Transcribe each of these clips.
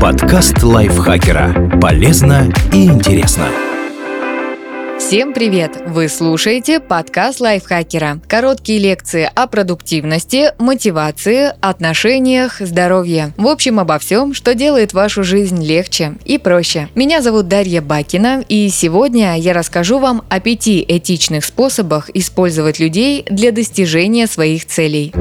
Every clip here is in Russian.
Подкаст лайфхакера. Полезно и интересно. Всем привет! Вы слушаете подкаст лайфхакера. Короткие лекции о продуктивности, мотивации, отношениях, здоровье. В общем, обо всем, что делает вашу жизнь легче и проще. Меня зовут Дарья Бакина, и сегодня я расскажу вам о пяти этичных способах использовать людей для достижения своих целей.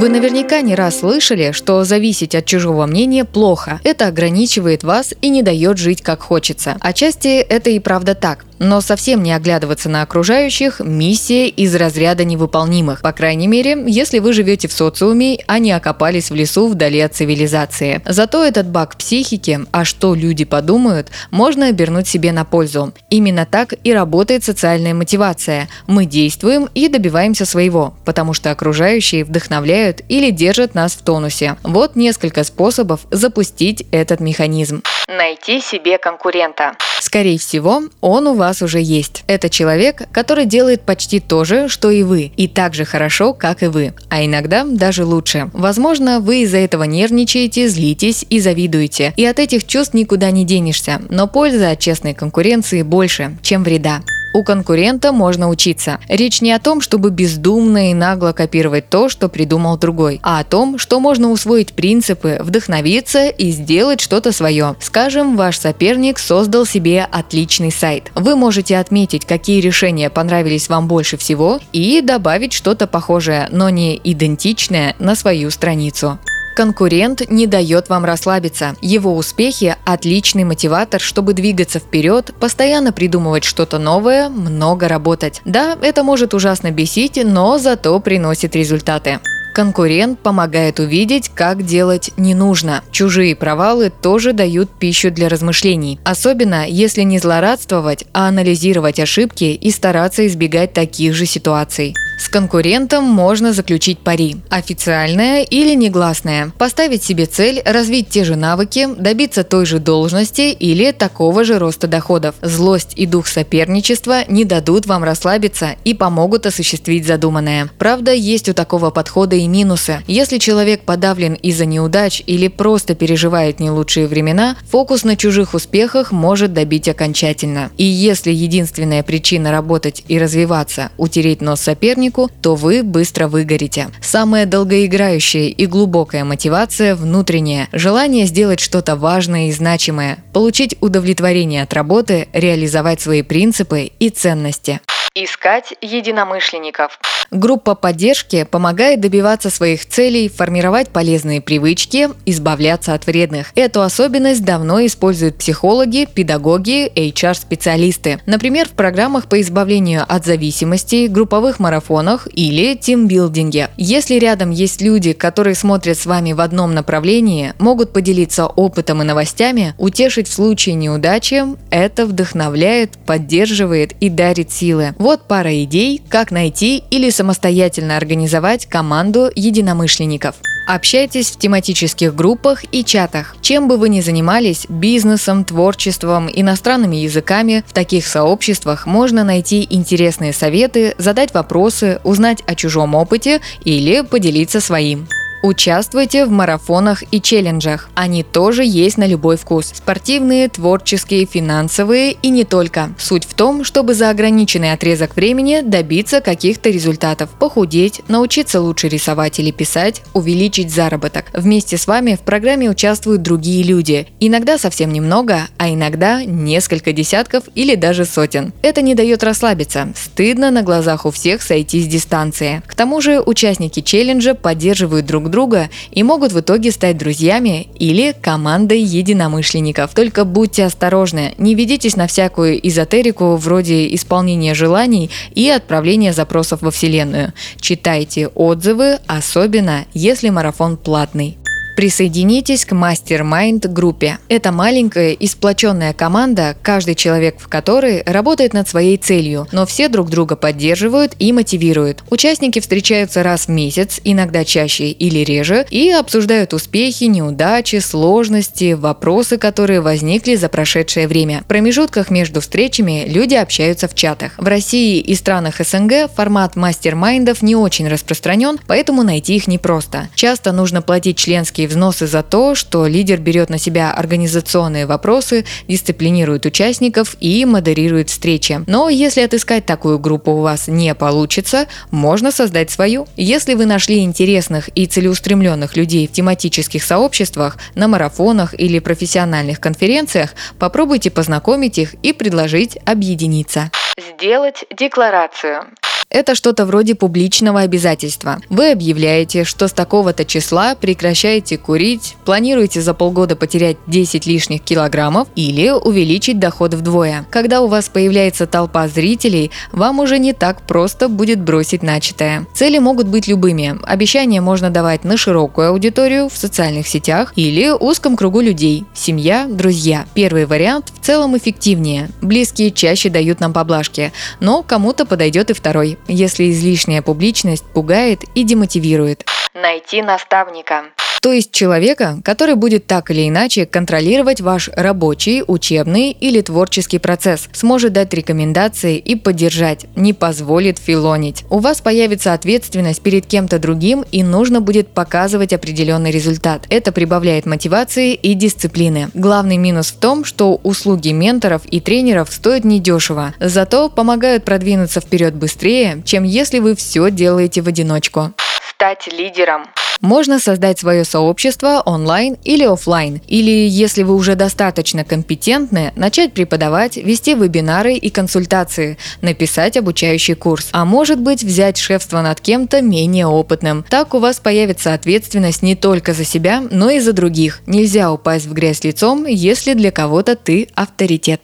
Вы наверняка не раз слышали, что зависеть от чужого мнения плохо. Это ограничивает вас и не дает жить как хочется. Отчасти это и правда так. Но совсем не оглядываться на окружающих – миссия из разряда невыполнимых. По крайней мере, если вы живете в социуме, а не окопались в лесу вдали от цивилизации. Зато этот баг психики, а что люди подумают, можно обернуть себе на пользу. Именно так и работает социальная мотивация. Мы действуем и добиваемся своего, потому что окружающие вдохновляют или держат нас в тонусе. Вот несколько способов запустить этот механизм. Найти себе конкурента. Скорее всего, он у вас уже есть. Это человек, который делает почти то же, что и вы, и так же хорошо, как и вы, а иногда даже лучше. Возможно, вы из-за этого нервничаете, злитесь и завидуете, и от этих чувств никуда не денешься, но польза от честной конкуренции больше, чем вреда. У конкурента можно учиться. Речь не о том, чтобы бездумно и нагло копировать то, что придумал другой, а о том, что можно усвоить принципы, вдохновиться и сделать что-то свое. Скажем, ваш соперник создал себе отличный сайт. Вы можете отметить, какие решения понравились вам больше всего и добавить что-то похожее, но не идентичное на свою страницу. Конкурент не дает вам расслабиться. Его успехи – отличный мотиватор, чтобы двигаться вперед, постоянно придумывать что-то новое, много работать. Да, это может ужасно бесить, но зато приносит результаты. Конкурент помогает увидеть, как делать не нужно. Чужие провалы тоже дают пищу для размышлений. Особенно, если не злорадствовать, а анализировать ошибки и стараться избегать таких же ситуаций. С конкурентом можно заключить пари. Официальное или негласное. Поставить себе цель развить те же навыки, добиться той же должности или такого же роста доходов. Злость и дух соперничества не дадут вам расслабиться и помогут осуществить задуманное. Правда, есть у такого подхода и минусы. Если человек подавлен из-за неудач или просто переживает не лучшие времена, фокус на чужих успехах может добить окончательно. И если единственная причина работать и развиваться – утереть нос сопернику, технику, то вы быстро выгорите. Самая долгоиграющая и глубокая мотивация внутренняя. Желание сделать что-то важное и значимое, получить удовлетворение от работы, реализовать свои принципы и ценности. Искать единомышленников. Группа поддержки помогает добиваться своих целей, формировать полезные привычки, избавляться от вредных. Эту особенность давно используют психологи, педагоги, HR-специалисты. Например, в программах по избавлению от зависимости, групповых марафонах или тимбилдинге. Если рядом есть люди, которые смотрят с вами в одном направлении, могут поделиться опытом и новостями, утешить в случае неудачи, это вдохновляет, поддерживает и дарит силы. Вот пара идей, как найти или самостоятельно организовать команду единомышленников. Общайтесь в тематических группах и чатах. Чем бы вы ни занимались – бизнесом, творчеством, иностранными языками – в таких сообществах можно найти интересные советы, задать вопросы, узнать о чужом опыте или поделиться своим. Участвуйте в марафонах и челленджах. Они тоже есть на любой вкус. Спортивные, творческие, финансовые и не только. Суть в том, чтобы за ограниченный отрезок времени добиться каких-то результатов. Похудеть, научиться лучше рисовать или писать, увеличить заработок. Вместе с вами в программе участвуют другие люди. Иногда совсем немного, а иногда несколько десятков или даже сотен. Это не дает расслабиться. Стыдно на глазах у всех сойти с дистанции. К тому же участники челленджа поддерживают друг друга и могут в итоге стать друзьями или командой единомышленников. Только будьте осторожны, не ведитесь на всякую эзотерику вроде исполнения желаний и отправления запросов во Вселенную. Читайте отзывы, особенно если марафон платный. Присоединитесь к Mastermind группе. Это маленькая и сплоченная команда, каждый человек в которой работает над своей целью, но все друг друга поддерживают и мотивируют. Участники встречаются раз в месяц, иногда чаще или реже, и обсуждают успехи, неудачи, сложности, вопросы, которые возникли за прошедшее время. В промежутках между встречами люди общаются в чатах. В России и странах СНГ формат мастер-майндов не очень распространен, поэтому найти их непросто. Часто нужно платить членские взносы за то, что лидер берет на себя организационные вопросы, дисциплинирует участников и модерирует встречи. Но если отыскать такую группу у вас не получится, можно создать свою. Если вы нашли интересных и целеустремленных людей в тематических сообществах, на марафонах или профессиональных конференциях, попробуйте познакомить их и предложить объединиться. Сделать декларацию. Это что-то вроде публичного обязательства. Вы объявляете, что с такого-то числа прекращаете курить, планируете за полгода потерять 10 лишних килограммов или увеличить доход вдвое. Когда у вас появляется толпа зрителей, вам уже не так просто будет бросить начатое. Цели могут быть любыми. Обещания можно давать на широкую аудиторию, в социальных сетях или узком кругу людей – семья, друзья. Первый вариант в целом эффективнее. Близкие чаще дают нам поблажки, но кому-то подойдет и второй если излишняя публичность пугает и демотивирует. Найти наставника. То есть человека, который будет так или иначе контролировать ваш рабочий, учебный или творческий процесс, сможет дать рекомендации и поддержать, не позволит филонить. У вас появится ответственность перед кем-то другим и нужно будет показывать определенный результат. Это прибавляет мотивации и дисциплины. Главный минус в том, что услуги менторов и тренеров стоят недешево, зато помогают продвинуться вперед быстрее, чем если вы все делаете в одиночку. Стать лидером. Можно создать свое сообщество онлайн или офлайн. Или, если вы уже достаточно компетентны, начать преподавать, вести вебинары и консультации, написать обучающий курс. А может быть взять шефство над кем-то менее опытным. Так у вас появится ответственность не только за себя, но и за других. Нельзя упасть в грязь лицом, если для кого-то ты авторитет.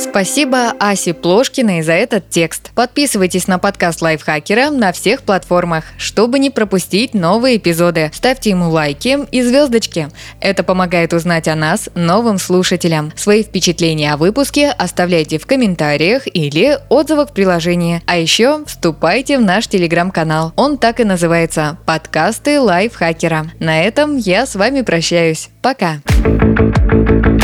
Спасибо Асе Плошкиной за этот текст. Подписывайтесь на подкаст Лайфхакера на всех платформах, чтобы не пропустить новые эпизоды. Ставьте ему лайки и звездочки. Это помогает узнать о нас новым слушателям. Свои впечатления о выпуске оставляйте в комментариях или отзывах в приложении. А еще вступайте в наш телеграм-канал. Он так и называется «Подкасты Лайфхакера». На этом я с вами прощаюсь. Пока!